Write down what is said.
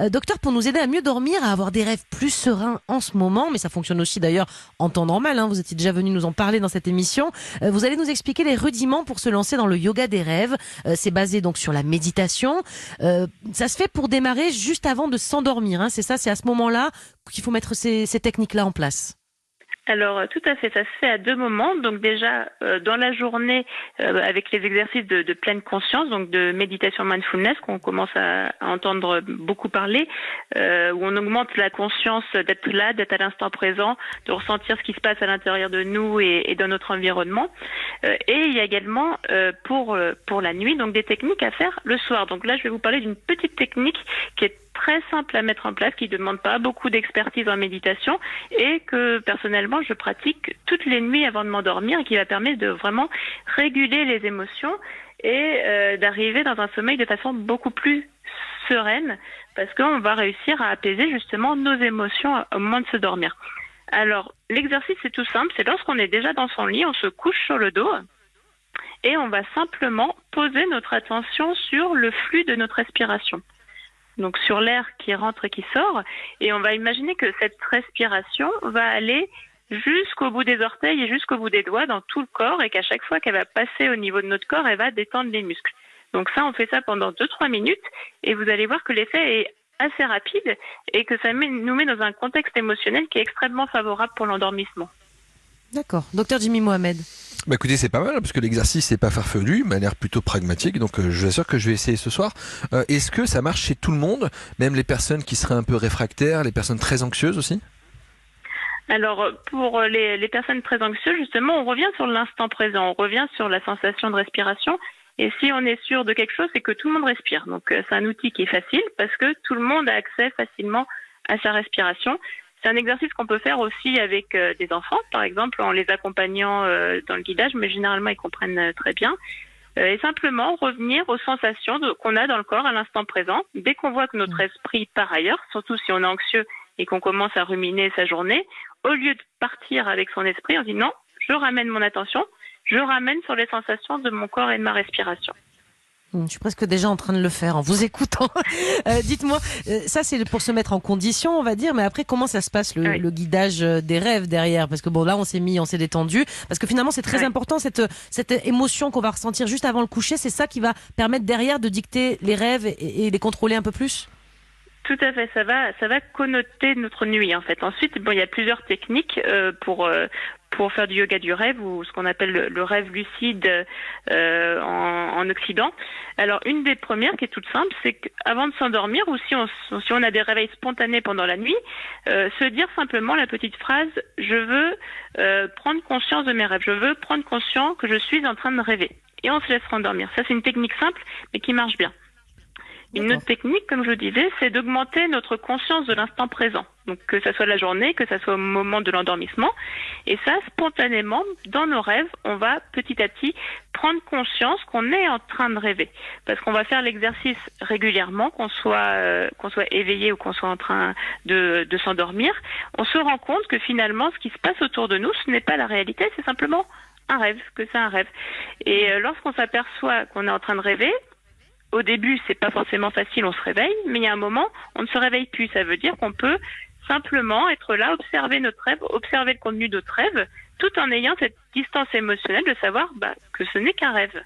Euh, docteur, pour nous aider à mieux dormir, à avoir des rêves plus sereins en ce moment, mais ça fonctionne aussi d'ailleurs en temps normal, hein, vous étiez déjà venu nous en parler dans cette émission, euh, vous allez nous expliquer les rudiments pour se lancer dans le yoga des rêves. Euh, c'est basé donc sur la méditation. ça se fait pour démarrer juste avant de s'endormir, hein, c'est ça, c'est à ce moment-là qu'il faut mettre ces techniques-là en place. Alors euh, tout à fait, ça se fait à deux moments. Donc déjà euh, dans la journée euh, avec les exercices de, pleine conscience, donc de méditation mindfulness qu'on commence à, entendre beaucoup parler, où on augmente la conscience d'être là, d'être à l'instant présent, de ressentir ce qui se passe à l'intérieur de nous et, et, dans notre environnement. et il y a également pour pour la nuit donc des techniques à faire le soir. Donc là je vais vous parler d'une petite technique simple à mettre en place, qui ne demande pas beaucoup d'expertise en méditation et que personnellement je pratique toutes les nuits avant de m'endormir et qui va permettre de vraiment réguler les émotions et euh, d'arriver dans un sommeil de façon beaucoup plus sereine parce qu'on va réussir à apaiser justement nos émotions au moment de se dormir. Alors l'exercice c'est tout simple, c'est lorsqu'on est déjà dans son lit, on se couche sur le dos et on va simplement poser notre attention sur le flux de notre respiration donc sur l'air qui rentre et qui sort. Et on va imaginer que cette respiration va aller jusqu'au bout des orteils et jusqu'au bout des doigts dans tout le corps et qu'à chaque fois qu'elle va passer au niveau de notre corps, elle va détendre les muscles. Donc ça, on fait ça pendant 2-3 minutes et vous allez voir que l'effet est assez rapide et que ça nous met dans un contexte émotionnel qui est extrêmement favorable pour l'endormissement. D'accord. Docteur Jimmy Mohamed. Bah écoutez, c'est pas mal parce que l'exercice n'est pas farfelu, mais a l'air plutôt pragmatique. Donc euh, je vous assure que je vais essayer ce soir. Euh, est-ce que ça marche chez tout le monde, même les personnes qui seraient un peu réfractaires, les personnes très anxieuses aussi? Alors pour les, les, personnes très anxieuses, justement, on revient sur l'instant présent, on revient sur la sensation de respiration. Et si on est sûr de quelque chose, c'est que tout le monde respire. Donc euh, c'est un outil qui est facile parce que tout le monde a accès facilement à sa respiration. C'est un exercice qu'on peut faire aussi avec euh, des enfants, par exemple, en les accompagnant euh, dans le guidage, mais généralement ils comprennent euh, très bien. et simplement revenir aux sensations qu'on a dans le corps à l'instant présent. Dès qu'on voit que notre mmh. esprit part ailleurs, surtout si on est anxieux et qu'on commence à ruminer sa journée, au lieu de partir avec son esprit, on dit non, je ramène mon attention, je ramène sur les sensations de mon corps et de ma respiration. Hmm, je suis presque déjà en train de le faire en vous écoutant. Euh, dites-moi, euh, ça c'est pour se mettre en condition, on va dire, mais après comment ça se passe le, guidage euh, des rêves derrière? Parce que bon là on s'est mis, on s'est détendu, parce que finalement c'est très important cette cette émotion qu'on va ressentir juste avant le coucher, c'est ça qui va permettre derrière de dicter les rêves et, les contrôler un peu plus? Tout à fait, ça va, ça va connoter notre nuit en fait. Ensuite, bon, il y a plusieurs techniques pour pour faire du yoga du rêve ou ce qu'on appelle le, rêve lucide euh, en, en, Occident. Alors une des premières qui est toute simple, c'est qu'avant de s'endormir ou si on, si on a des réveils spontanés pendant la nuit, euh, se dire simplement la petite phrase je veux euh, prendre conscience de mes rêves, je veux prendre conscience que je suis en train de rêver. Et on se laisse rendormir. Ça c'est une technique simple mais qui marche bien. Une autre technique, comme je disais, c'est d'augmenter notre conscience de l'instant présent. Donc que ce soit la journée, que ce soit au moment de l'endormissement. Et ça, spontanément, dans nos rêves, on va petit à petit prendre conscience qu'on est en train de rêver. Parce qu'on va faire l'exercice régulièrement, qu'on soit, euh, qu'on soit éveillé ou qu'on soit en train de, de s'endormir. On se rend compte que finalement, ce qui se passe autour de nous, ce n'est pas la réalité, c'est simplement un rêve, que c'est un rêve. Et euh, lorsqu'on s'aperçoit qu'on est en train de rêver, au début, c'est pas forcément facile, on se réveille, mais il y a un moment, on ne se réveille plus. Ça veut dire qu'on peut simplement être là, observer notre rêve, observer le contenu de notre rêve, tout en ayant cette distance émotionnelle de savoir bah, que ce n'est qu'un rêve.